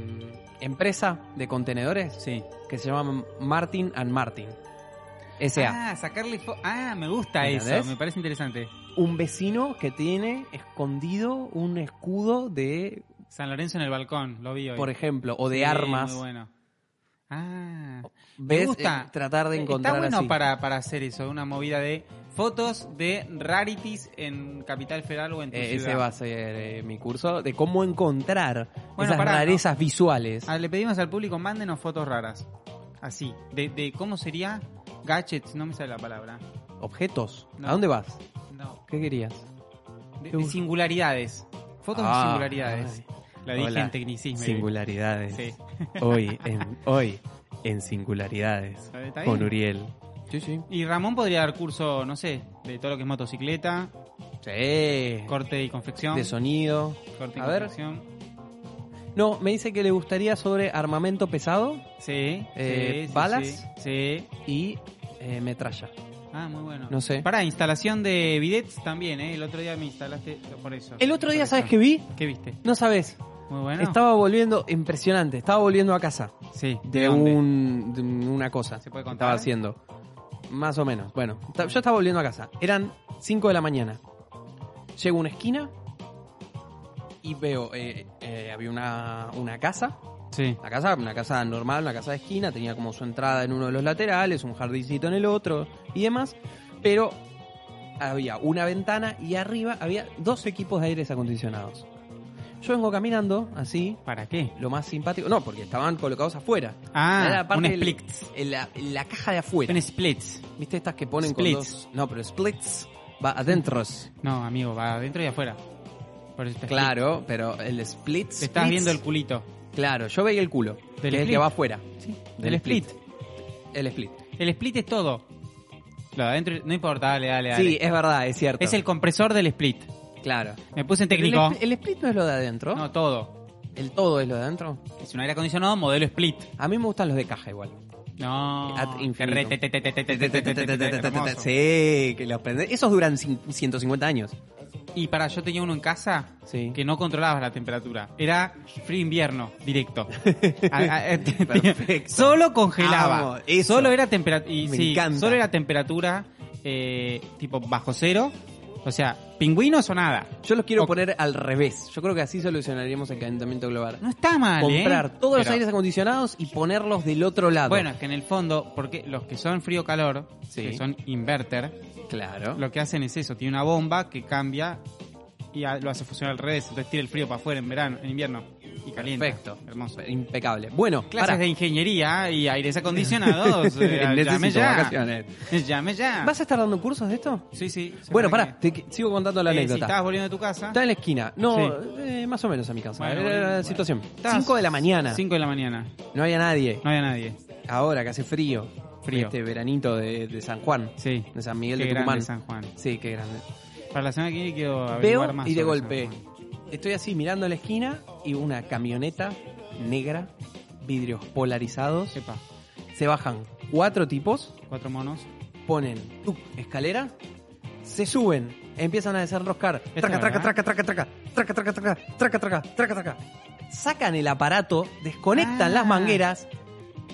empresa de contenedores Sí. que se llama Martin and Martin. S.A. Ah, sacarle Ah, me gusta eso. Me parece interesante. Un vecino que tiene escondido un escudo de, San Lorenzo en el balcón, lo vi hoy. por ejemplo, o de Sí, armas. Muy bueno. Ah. ¿Ves? gusta. Eh, tratar de encontrar Está bueno así. para, para hacer eso, una movida de fotos de rarities en Capital Federal o en tu Eh, ese va a ser eh, mi curso de cómo encontrar Bueno, esas pará, rarezas visuales. Ah, le pedimos al público, mándenos fotos raras. Así. De, de cómo sería gadgets, no me sale la palabra. Objetos. No. ¿A dónde vas? No. ¿Qué querías? De, ¿Qué de bus- singularidades. Fotos de Ah, singularidades. ay. La dije Hola. en tecnicismo. Singularidades. Sí. Hoy, en, hoy, en singularidades con Uriel. Sí, sí. Y Ramón podría dar curso, no sé, de todo lo que es motocicleta, Sí. corte y confección. De sonido. corte y A ver. confección. No, me dice que le gustaría sobre armamento pesado Sí, Eh, sí, ¿balas? Sí, sí. y eh, metralla. Ah, muy bueno. No sé. Para instalación de bidets también, ¿eh? El otro día me instalaste por eso. El otro día, ¿sabes qué vi? ¿Qué viste? No sabes. Muy bueno. Estaba volviendo, impresionante, estaba volviendo a casa Sí. de, dónde? un, de una cosa ¿Se puede contar? estaba haciendo. Más o menos. Bueno, yo estaba volviendo a casa. Eran 5 de la mañana. Llego a una esquina y veo, eh, eh, había una, una casa. Sí. Una casa, una casa normal, una casa de esquina, tenía como su entrada en uno de los laterales, un jardincito en el otro y demás, pero había una ventana y arriba había dos equipos de aires acondicionados. Yo vengo caminando así, ¿Para qué? lo más simpático, no, porque estaban colocados afuera. Ah, Era parte un del- split. En la, en la caja de afuera. Un splits. ¿Viste estas que ponen Splits. con dos? No, pero splits va adentro. No, amigo, va adentro y afuera. Por eso está split. Claro, pero el split. Te estás splits- viendo el culito. Claro, yo veía el culo. Del que es el split. que va afuera. Sí. Del El split. El split. El split es todo. Lo de adentro, no importa, dale, dale, dale. Sí, es verdad, es cierto. es el compresor del split. Claro. Me puse en técnico. El, split no es lo de adentro? No, todo. ¿El todo es lo de adentro? Es un aire acondicionado modelo split. A mí me gustan los de caja igual. No. Sí, que los prende. Esos duran 150 años. Y para yo tenía uno en casa que no controlabas la temperatura. Era frío invierno, directo. Solo congelaba. Solo era temperatura. Sí, solo era temperatura tipo bajo cero. O sea, pingüinos o nada. Yo los quiero O- poner al revés. Yo creo que así solucionaríamos el calentamiento global. No está mal, ¿eh? Comprar todos los Pero- aires acondicionados y ponerlos del otro lado. Bueno, es que en el fondo, porque los que son frío-calor, Sí. que son inverter, claro. lo que hacen es eso, tiene una bomba que cambia y a- lo hace funcionar al revés, entonces tira el frío para afuera en verano, en invierno y calienta. Perfecto. Hermoso. Impecable. Bueno, Clases de ingeniería y aires acondicionados. eh, llame ya. vacaciones. Llame ya. ¿Vas a estar dando cursos de esto? Sí, sí. Bueno, pará, te sigo contando la Si anécdota. estabas volviendo a tu casa. Está en la esquina. No, Sí. eh, más o menos a mi casa. Bueno, Era bueno, la situación. Estabas- 5 de la mañana. 5 de la mañana. No había nadie. No había nadie. Ahora que hace frío. Frío. Este veranito de, de San Juan. Sí. De San Miguel Qué de Tucumán. San Juan. Sí, qué grande. Para la semana que viene quiero averiguar Veo más. y de golpe San Juan. Estoy así mirando a la esquina y una camioneta negra, vidrios polarizados. Epa, Se bajan cuatro tipos, cuatro monos. ponen tuc, escalera, se suben, empiezan a desenroscar. es Traca, traca, traca, traca, traca, traca, traca, traca, traca, traca, traca, traca. Sacan el aparato, desconectan Ah. las mangueras,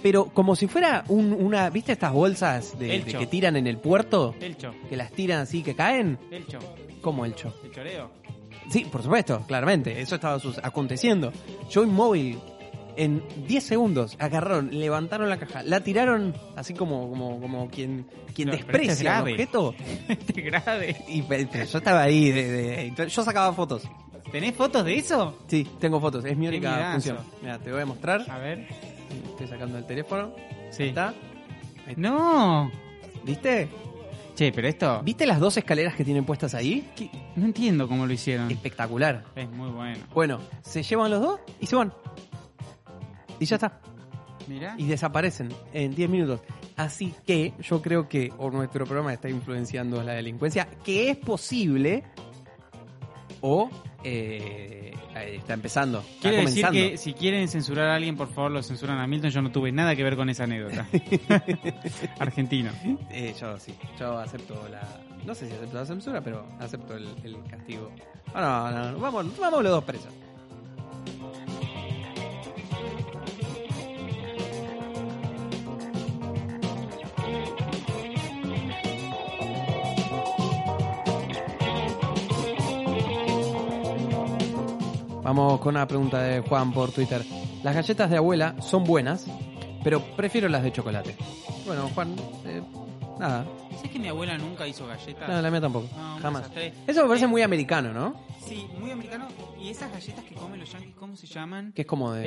pero como si fuera un- una, ¿viste estas bolsas de, de Elcho. que tiran en el puerto? El cho. Que las tiran así que caen. El cho. como el cho. El choreo. Sí, por supuesto, claramente. Eso estaba aconteciendo. Yo inmóvil, en 10 segundos, agarraron, levantaron la caja, la tiraron así como, como, como quien, quien No, desprecia el grave. objeto. Este grave. Y pero yo estaba ahí, de, yo sacaba fotos. ¿Tenés fotos de eso? Sí, tengo fotos, es mi única función. Mira, te voy a mostrar. A ver. Estoy sacando el teléfono. Sí. ¿Está? No. ¿Viste? Che, pero esto. ¿Viste las dos escaleras que tienen puestas ahí? ¿Qué? No entiendo cómo lo hicieron. Espectacular. Es muy bueno. Bueno, se llevan los dos y se van. Y ya está. Mirá. y desaparecen en 10 minutos. Así que yo creo que o nuestro programa está influenciando la delincuencia, que es posible, o eh, está empezando. Está Quiero decir comenzando. que si quieren censurar a alguien, por favor lo censuran a Milton. Yo no tuve nada que ver con esa anécdota. Argentino. Eh, yo sí, yo acepto la... No sé si acepto la censura, pero acepto el, castigo. Ah, no, no, no, vamos, vamos los dos presos. Vamos con una pregunta de Juan por Twitter. Las galletas de abuela son buenas, pero prefiero las de chocolate. Bueno, Juan, eh, nada. ¿Sabes que mi abuela nunca hizo galletas? No, la mía tampoco. No, Jamás. Eso me parece Eh, muy americano, ¿no? Sí, muy americano. ¿Y esas galletas que comen los yankees, cómo se llaman? Que es como de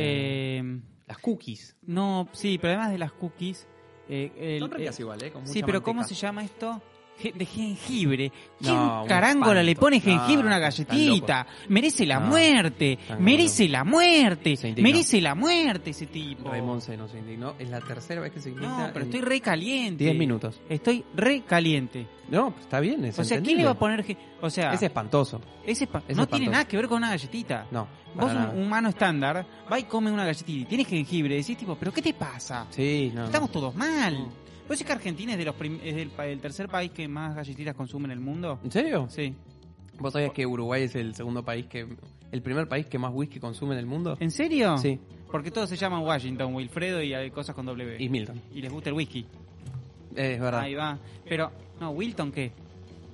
Eh, las cookies. no, sí, pero además de las cookies. eh, el- Son ricas eh, igual, ¿eh? Con sí, pero ¿cómo se llama esto? De jengibre. ¿Quién No, carángola le pone jengibre a No, una galletita? Merece la No, muerte, merece la muerte, Se merece la muerte ese tipo. Raymond se nos indignó. Es la tercera vez que se indigna. No, pero estoy re caliente. 10 minutos. Estoy re caliente. No, pues está bien. Es O sea, ¿quién le va a poner... O sea, Es espantoso. es no espantoso. tiene nada que ver con una galletita. No. Vos, un humano estándar, va y come una galletita y tienes jengibre. Decís, tipo, ¿pero qué te pasa? Sí, no. Estamos todos mal. ¿Vos sabés que Argentina es, de los prim- es del, pa- el tercer país que más galletitas consume en el mundo? ¿En serio? Sí. ¿Vos sabías que Uruguay es el segundo país que. el primer país que más whisky consume en el mundo? ¿En serio? Sí. Porque todos se llaman Washington, Wilfredo y hay cosas con W. Y Milton. Y les gusta el whisky. Eh, es verdad. Ahí va. Pero, no, Wilton, ¿qué?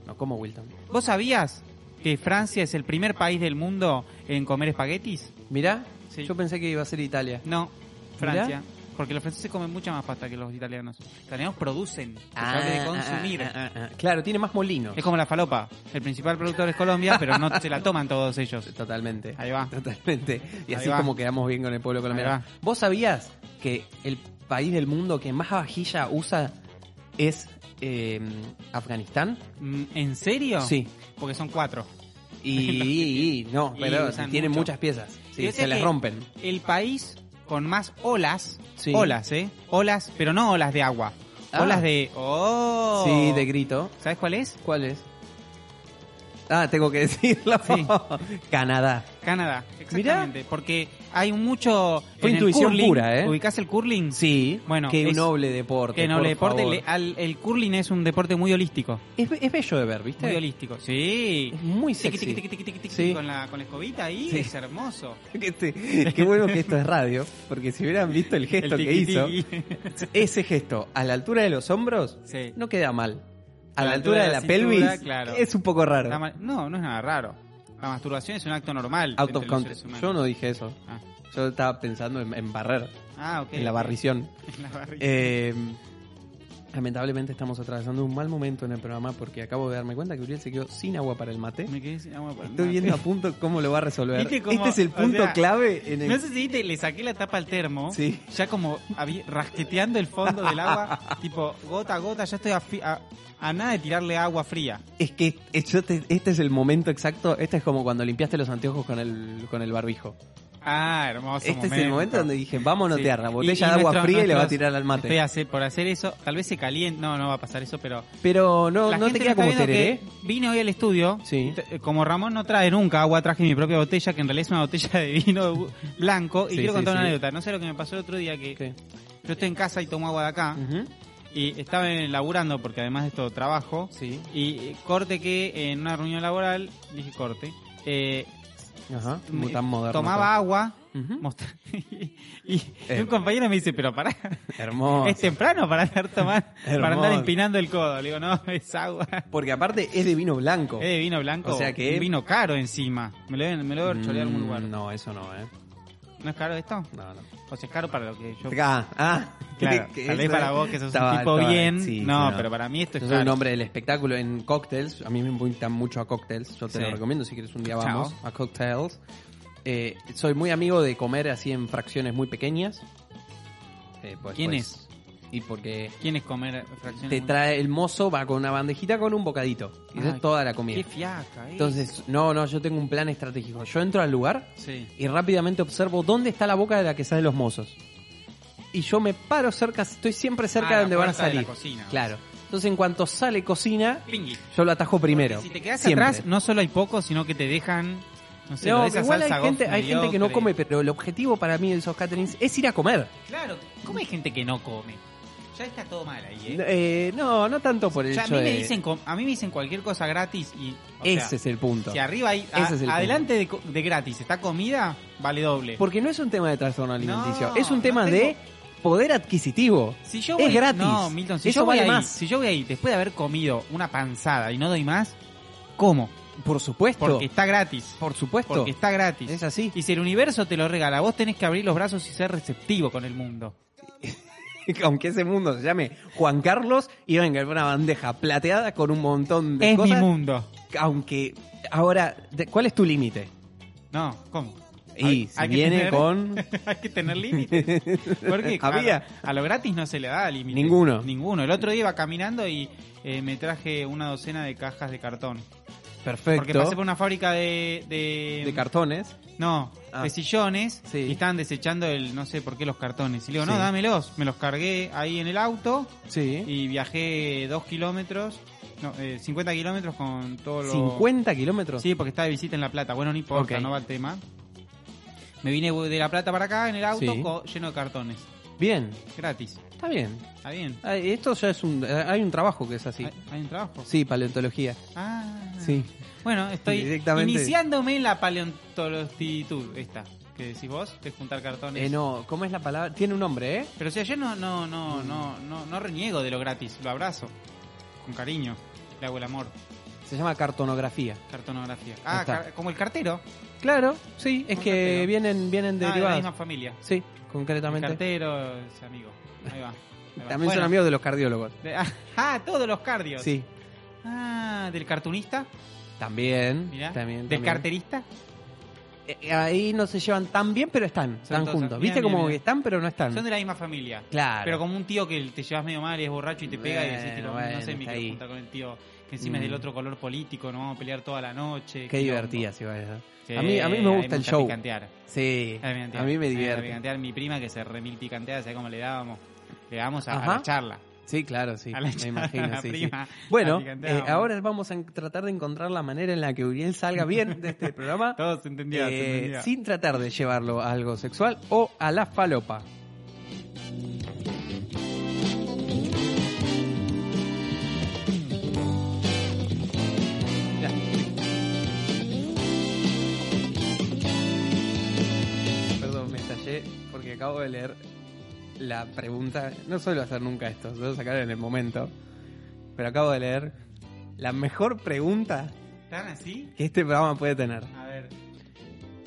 No, como Wilton. ¿Vos sabías que Francia es el primer país del mundo en comer espaguetis? Mirá, Sí. yo pensé que iba a ser Italia. No, Francia. Porque los franceses comen mucha más pasta que los italianos. Los italianos producen, habla de consumir. ah, ah, ah. Claro, tiene más molinos. Es como la falopa. El principal productor es Colombia, pero no se la toman todos ellos. Totalmente. Ahí va. Totalmente. Y Ahí así va. como quedamos bien con el pueblo colombiano. ¿Vos sabías que el país del mundo que más vajilla usa es eh, Afganistán? Mm, ¿En serio? Sí. Porque son cuatro. Y, no, pero tienen mucho. muchas piezas. Sí, se les rompen. El país con más olas. Sí. Olas, ¿eh? Olas, pero no olas de agua. Ah. Olas de... ¡Oh! Sí, de grito. ¿Sabes cuál es? ¿Cuál es? Ah, tengo que decirlo. Sí. Canadá. Canadá, exactamente. Porque hay mucho... Fue en el intuición curling, pura, ¿eh? ¿Ubicás el curling? Sí. Bueno, Qué es- noble deporte. Que no, por el deporte, favor. le- al- el curling es un deporte muy holístico. Es, es bello de ver, ¿viste? Muy holístico. Sí. Es muy sexy. Sí. Con, la, con la escobita ahí, Sí. es hermoso. Qué, qué bueno que esto es radio, porque si hubieran visto el gesto El que hizo, ese gesto a la altura de los hombros Sí. no queda mal. A la, la altura de la, cintura, pelvis claro. es un poco raro. La no, no es nada raro. La masturbación es un acto normal. Out of context. Yo no dije eso. Ah, Yo estaba pensando en, en barrer, Ah, ok. en la barrición. En la barriga. Eh, lamentablemente estamos atravesando un mal momento en el programa porque acabo de darme cuenta que Uriel se quedó sin agua para el mate. Me quedé sin agua para el Estoy mate. viendo a punto cómo lo va a resolver. ¿Viste cómo- este es el o punto sea, clave en el... No sé si viste, le saqué la tapa al termo. Sí. Ya como rasqueteando el fondo del agua. tipo, gota a gota, ya estoy a, a- a nada de tirarle agua fría. Es que es- yo te- este es el momento exacto. Este es como cuando limpiaste los anteojos con el, con el barbijo. Ah, hermoso. este es el momento donde dije, vamos a Sí. notear la botella y de agua nuestro- fría y le va a tirar al mate. Estoy hace- por hacer eso, tal vez se caliente. No, no va a pasar eso, pero. Pero no, la no te gente queda está como tereré. que Vine hoy al estudio. Sí. T- Como Ramón no trae nunca agua, traje mi propia botella, que en realidad es una botella de vino blanco. Y Sí, quiero contar una anécdota. No sé lo que me pasó el otro día, que ¿Qué? yo estoy en casa y tomo agua de acá. Y estaba eh, laburando, porque además de esto trabajo. Sí. Y eh, corte que en una reunión laboral, dije corte, eh, Ajá. Tan moderno. tomaba agua. mostra- y, y Eh. un compañero me dice, pero pará, Hermoso. es temprano para andar tomando, para andar empinando el codo. Le digo, no, es agua. Porque aparte es de vino blanco. Es de vino blanco. O sea que- Un vino caro encima. Me lo deben, me lo deben en algún lugar. Mm, No, eso no, ¿eh? ¿No es caro esto? No, no. O sea, es caro para lo que yo... Ah, ah. Claro, que tal vez para vos que sos estaba- un tipo estaba- bien. sí, no, sí, pero para mí esto es Yo soy caro. el nombre del espectáculo en cocktails. A mí me invitan mucho a cocktails. Yo te Sí. lo recomiendo si quieres un día Chao. vamos a cocktails. Eh, soy muy amigo de comer así en fracciones muy pequeñas. Eh, pues, ¿Quién pues, Y porque ¿Quién es comer fracciones? te trae el mozo, va con una bandejita con un bocadito. Y Ay, es toda la comida. Qué fiaca, eh. Entonces, no, no, yo tengo un plan estratégico. Yo entro al lugar Sí. y rápidamente observo dónde está la boca de la que salen los mozos. Y yo me paro cerca, estoy siempre cerca Ah, de donde van a puerta de la salir. cocina. Claro. Entonces, en cuanto sale cocina, Pingui. yo lo atajo primero. Porque si te quedas Siempre. atrás, no solo hay pocos, sino que te dejan. No sé, No, igual hay gente, hay gente que no come, pero el objetivo para mí de esos caterings es ir a comer. Claro, ¿cómo hay gente que no come? Ya está todo mal ahí, ¿eh? Eh, no, no tanto por el Ya a hecho mí me de- dicen com- a mí me dicen cualquier cosa gratis y o Ese sea, es el punto. si arriba hay a- Ese es el adelante de, co- de gratis está comida, vale doble. Porque no es un tema de trastorno alimenticio, No, es un no tema tengo- de poder adquisitivo. Si yo Es voy, gratis. No, Milton, si Eso yo voy vale ahí, más. si yo voy ahí después de haber comido una panzada y no doy más, ¿cómo? Por supuesto. Porque está gratis. por supuesto. Porque está gratis. Es así. Y si el universo te lo regala, vos tenés que abrir los brazos y ser receptivo con el mundo. Aunque ese mundo se llame Juan Carlos y venga una bandeja plateada con un montón de es cosas. mi mundo. Aunque ahora, ¿cuál es tu límite? No, ¿cómo? Y Hay- viene tener- con... Hay que tener límites. Porque Había. A, a lo gratis no se le da límite. Ninguno. Ninguno. El otro día iba caminando y eh, me traje una docena de cajas de cartón. Perfecto. Porque pasé por una fábrica de... De, De cartones. No, Ah. de sillones. Sí. Y estaban desechando el... No sé por qué los cartones. Y le digo, no, Sí. dámelos. Me los cargué ahí en el auto Sí. y viajé dos kilómetros. No, eh, 50 kilómetros con todo lo... 50 kilómetros. Sí, porque estaba de visita en La Plata. Bueno, no importa, Ok. no va el tema. Me vine de La Plata para acá en el auto lleno de cartones. Bien. Gratis. Está bien. Está bien. Ah, Esto ya es un... Hay un trabajo que es así. ¿Hay, hay un trabajo? Sí, paleontología. Ah. Sí. Bueno, estoy Directamente. iniciándome en la paleontologitud esta. Que decís vos, de juntar cartones. Eh, no, ¿cómo es la palabra? Tiene un nombre, ¿eh? Pero sea, yo no, no, no, no, no, no reniego de lo gratis. Lo abrazo. Con cariño. Le hago el amor. Se llama cartonografía. Cartonografía. Ah, car- como el cartero. Claro, sí, es que cartero. vienen, vienen Ah, de la derivados. misma familia. Sí, El concretamente. cartero es amigo. Ahí va. Ahí va. También son amigos de los cardiólogos. de- ah, todos los cardios. Sí, Ah, del cartunista. también. Mirá. también, del también. carterista. Eh, ahí no se llevan tan bien, pero están, están juntos. ¿Viste como están, pero no están? Son de la misma familia. Claro. Pero como un tío que te llevas medio mal y es borracho y te pega y decís, Bueno, no sé, me quiero juntar con el tío que encima es Mm. del otro color político, nos vamos a pelear toda la noche. Qué divertida se va esa. Sí, a, mí, a mí me gusta el show. picantear. Sí, A mí me a mí divierte. picantear. Mi prima que se remil picantea, ¿sabes cómo le dábamos? Le dábamos a, a la charla. Sí, claro, sí. A la Me imagino, la sí, sí. prima. Bueno, eh, ahora vamos a tratar de encontrar la manera en la que Uriel salga bien de este programa. Todo se entendía, se eh, entendía. sin tratar de llevarlo a algo sexual o a la falopa. Acabo de leer la pregunta. No suelo hacer nunca esto, suelo sacar en el momento. Pero acabo de leer la mejor pregunta ¿Están así? que este programa puede tener. A ver.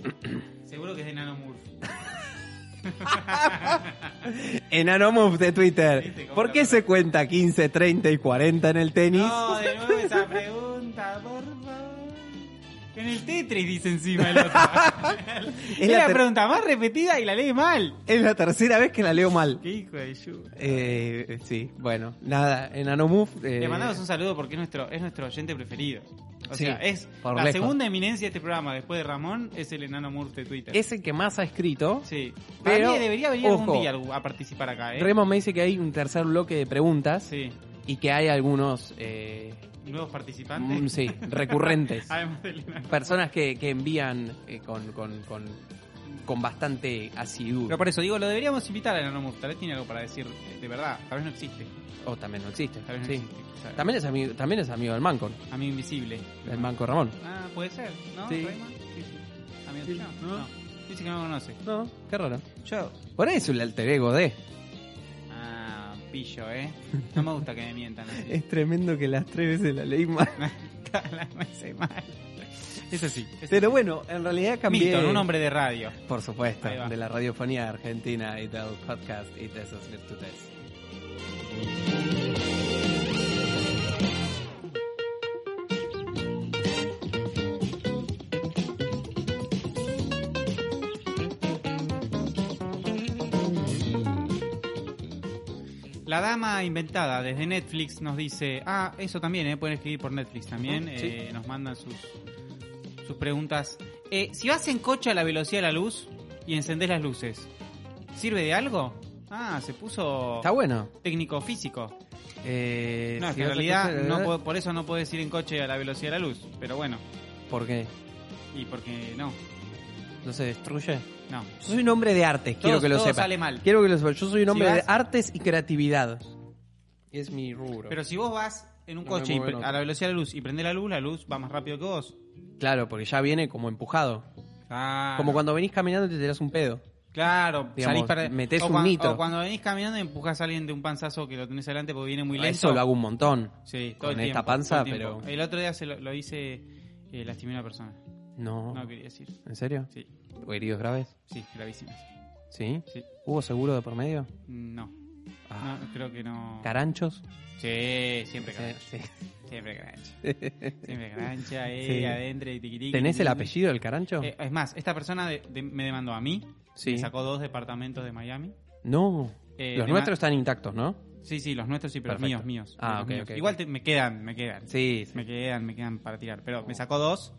Seguro que es de Nanomurph. Enanomove de Twitter. ¿Viste cómo ¿Por qué se cuenta 15, 30 y 40 en el tenis? No, de nuevo esa pregunta, por favor. En el Tetris dice encima el otro. Es es la pregunta más repetida y la lee mal. Es la tercera vez que la leo mal. Qué hijo de yu. Eh, sí, bueno, nada, Enanomove. eh, Le mandamos un saludo porque es nuestro, es nuestro oyente preferido. O Sí, sea, es la lejos. segunda eminencia de este programa después de Ramón, es el enano Murph de Twitter. es el que más ha escrito. Sí. Pero, Para mí debería venir ojo. algún día a participar acá, ¿eh? Remo me dice que hay un tercer bloque de preguntas Sí. y que hay algunos, eh, Nuevos participantes. mm, sí, recurrentes. Además del enano. Personas que, que envían eh, con, con, con, con bastante asiduidad. Pero por eso digo, lo deberíamos invitar al enano Murph. Tal vez tiene algo para decir de- de verdad. Tal vez no existe. O también no existe. Tal vez no sí. existe. También es amigo, también es amigo del Manco, Amigo invisible. del Manco Ramón. Ah, puede ser, ¿no? Sí. Sí, sí. Amigo Sí? ¿no? No. Dice que no lo conoce. No, qué raro. Yo. Por eso el alter ego de. Pillo, ¿eh? No me gusta que me mientan así. Es tremendo que las tres veces la leí mal. la hice mal. Eso sí. eso Pero bueno, en realidad cambié. Milton, un hombre de radio. Por supuesto, de la radiofonía argentina y del podcast y de esos virtudes. La dama inventada desde Netflix nos dice, ah, eso también, ¿eh? pueden escribir por Netflix también, sí. eh, nos mandan sus, sus preguntas. Eh, si vas en coche a la velocidad de la luz y encendés las luces, ¿sirve de algo? Ah, se puso Está bueno. técnico físico. Eh, No, es si que en realidad no puedo- por eso no puedes ir en coche a la velocidad de la luz, pero bueno, ¿Por qué? y porque no, ¿No se destruye? no. Yo soy un hombre de artes, quiero que lo todo sepa. sale mal. Quiero que lo sepa. Yo soy un Si hombre de vas- artes y creatividad. Es mi rubro. Pero si vos vas en un No me coche y pre- a la velocidad de la luz y prendés la luz, la luz va más rápido que vos. Claro, porque ya viene como empujado. Ah, Como cuando venís caminando y te tirás un pedo. Claro, Digamos, salís para... metés o un cuan- nitro. O cuando venís caminando y empujás a alguien de un panzazo que lo tenés adelante porque viene muy lento. Eso lo hago un montón. Sí, todo con el esta tiempo, panza, todo el tiempo. pero- El otro día se lo, lo hice, eh, lastimé a una persona. No. No quería decir. ¿En serio? Sí, ¿O heridos graves? sí, gravísimas. ¿Sí? Sí. ¿Hubo seguro de por medio? No, Ah. no, creo que no. ¿Caranchos? Sí, siempre Sí, sí. Siempre Carancho. Siempre Carancho ahí Sí. adentro y tiquitiqui. ¿Tenés el apellido del carancho? Eh, es más, esta persona de- de- me demandó a mí. Sí. Me sacó dos departamentos de Miami. No. Eh, Los nuestros están intactos, ¿no? Sí, sí, los nuestros sí, pero Perfecto. míos, míos. Ah, ok, míos. ok, Igual te- me quedan, me quedan. Sí. sí. Me quedan, me quedan para tirar. Pero me sacó dos.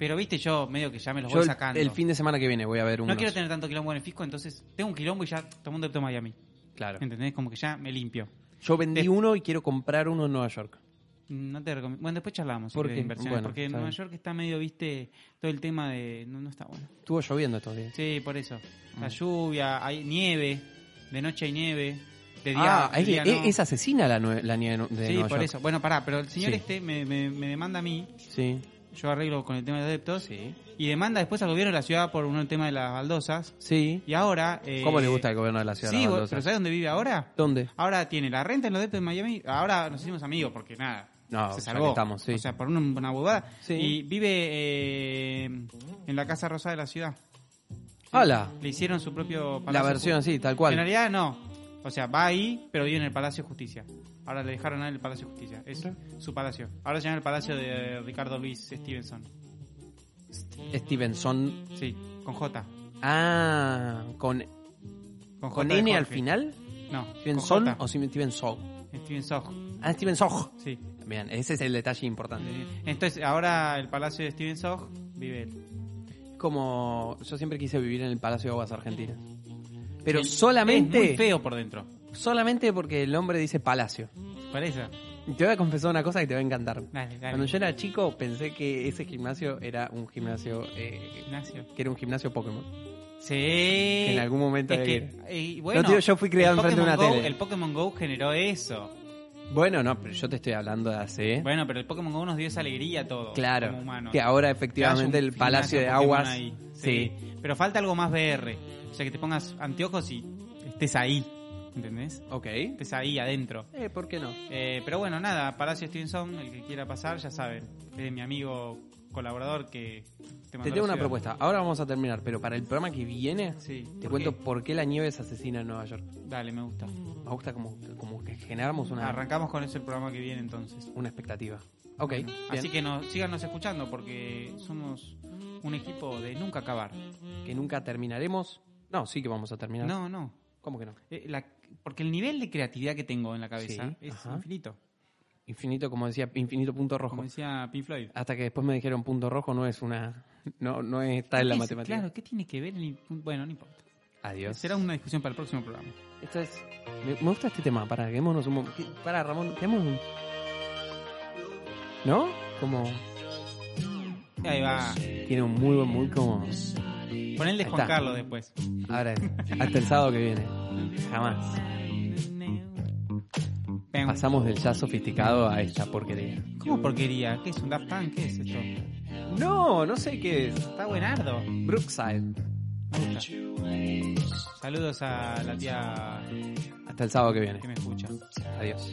Pero viste, yo medio que ya me los Yo voy el- sacando. el fin de semana que viene voy a ver unos. No quiero tener tanto quilombo en el fisco, entonces tengo un quilombo y ya todo el mundo optó a Miami. Claro. ¿Entendés? Como que ya me limpio. Yo vendí Eh. uno y quiero comprar uno en Nueva York. No te recomiendo. Bueno, después charlamos ¿Por sobre qué? inversiones. Bueno, porque en está Nueva bien. York está medio, viste, todo el tema de. No, no está bueno. Estuvo lloviendo estos días. Sí, por eso. La Mm. lluvia, hay nieve. De noche hay nieve. De día. ah, de es, día es- no. es asesina la, nue- la nieve de Sí, Nueva por York. eso. Bueno, pará, pero el señor Sí. este me, me, me demanda a mí. Sí. Yo arreglo con el tema de adeptos. Sí. Y demanda después al gobierno de la ciudad por un tema de las baldosas. Sí. Y ahora. eh, ¿Cómo le gusta al gobierno de la ciudad? Sí, la pero ¿sabes dónde vive ahora? ¿Dónde? Ahora tiene la renta en los adeptos de Miami. Ahora nos hicimos amigos porque nada. No, se salvó. estamos, sí. O sea, por una, una bobada. Sí. Y vive eh, en la Casa Rosada de la ciudad. ¡Hala! Le hicieron su propio La palacio. versión así, tal En cual. realidad no. O sea, va ahí, pero vive en el Palacio de Justicia. Ahora le dejaron a él el Palacio de Justicia. Es su palacio. Ahora se llama el Palacio de Ricardo Luis Stevenson. Stevenson. Sí, con J. Ah, con, Con, J con N al final. No, ¿Stevenson o Stevenson? Stevenson. Ah, Stevenson. Sí. Bien, ese es el detalle importante. Entonces, ahora el Palacio de Stevenson vive él. Como yo siempre quise vivir en el Palacio de Aguas Argentinas. Pero Es- Es solamente, muy feo por dentro. solamente porque el nombre dice palacio. Parece. Te voy a confesar una cosa que te va a encantar. Dale, dale. Cuando yo era chico pensé que ese gimnasio era un gimnasio eh, Ignacio. que era un gimnasio Pokémon. Sí. Que en algún momento Es había que, bueno, No, tío, yo fui criado enfrente de una Go- tele. El Pokémon Go generó eso. Bueno, no, pero yo te estoy hablando de hace. Bueno, pero el Pokémon Go nos dio esa alegría a todos. claro. Como humanos. Que ahora efectivamente el Palacio de gimnasio Aguas. ahí. Sí. Pero falta algo más VR. O sea, que te pongas anteojos y estés ahí. ¿Entendés? Ok. Estés ahí adentro. Eh, ¿por qué no? Eh, pero bueno, nada, Palacio Stevenson, el que quiera pasar, ya saben. Es mi amigo colaborador que te mandó Te tengo una ciudad. propuesta. Ahora vamos a terminar, pero para el programa que viene Sí. te ¿por cuento qué? por qué la nieve es asesina en Nueva York. Dale, me gusta. Me gusta como, como que generamos una, Arrancamos con ese programa que viene entonces. una expectativa. Ok. Así que nos, síganos escuchando porque somos un equipo de nunca acabar. que nunca terminaremos. No, sí que vamos a terminar. No, no. ¿Cómo que no? Eh, la- porque el nivel de creatividad que tengo en la cabeza Sí, es ajá. infinito. Infinito, como decía, infinito punto rojo. Como decía Pink Floyd. Hasta que después me dijeron punto rojo no es una. No, no está en la matemática. Claro, ¿qué tiene que ver? el bueno, no importa. Adiós. Será una discusión para el próximo programa. Esto es. Me, me gusta este tema. Para, quedémonos un momento. Para, Ramón, quedémonos un. ¿No? Como. Ahí va. Tiene un muy buen mood como. Ponle Juan está. Carlos después. Ahora, hasta el sábado que viene. Jamás. Pasamos del jazz sofisticado a esta porquería. ¿Cómo porquería? ¿Qué es un Daft Punk? ¿Qué es esto? No, no sé qué es. Está buenardo. Brookside. Me gusta. Saludos a la tía Hasta el sábado que viene. que me escucha. Adiós.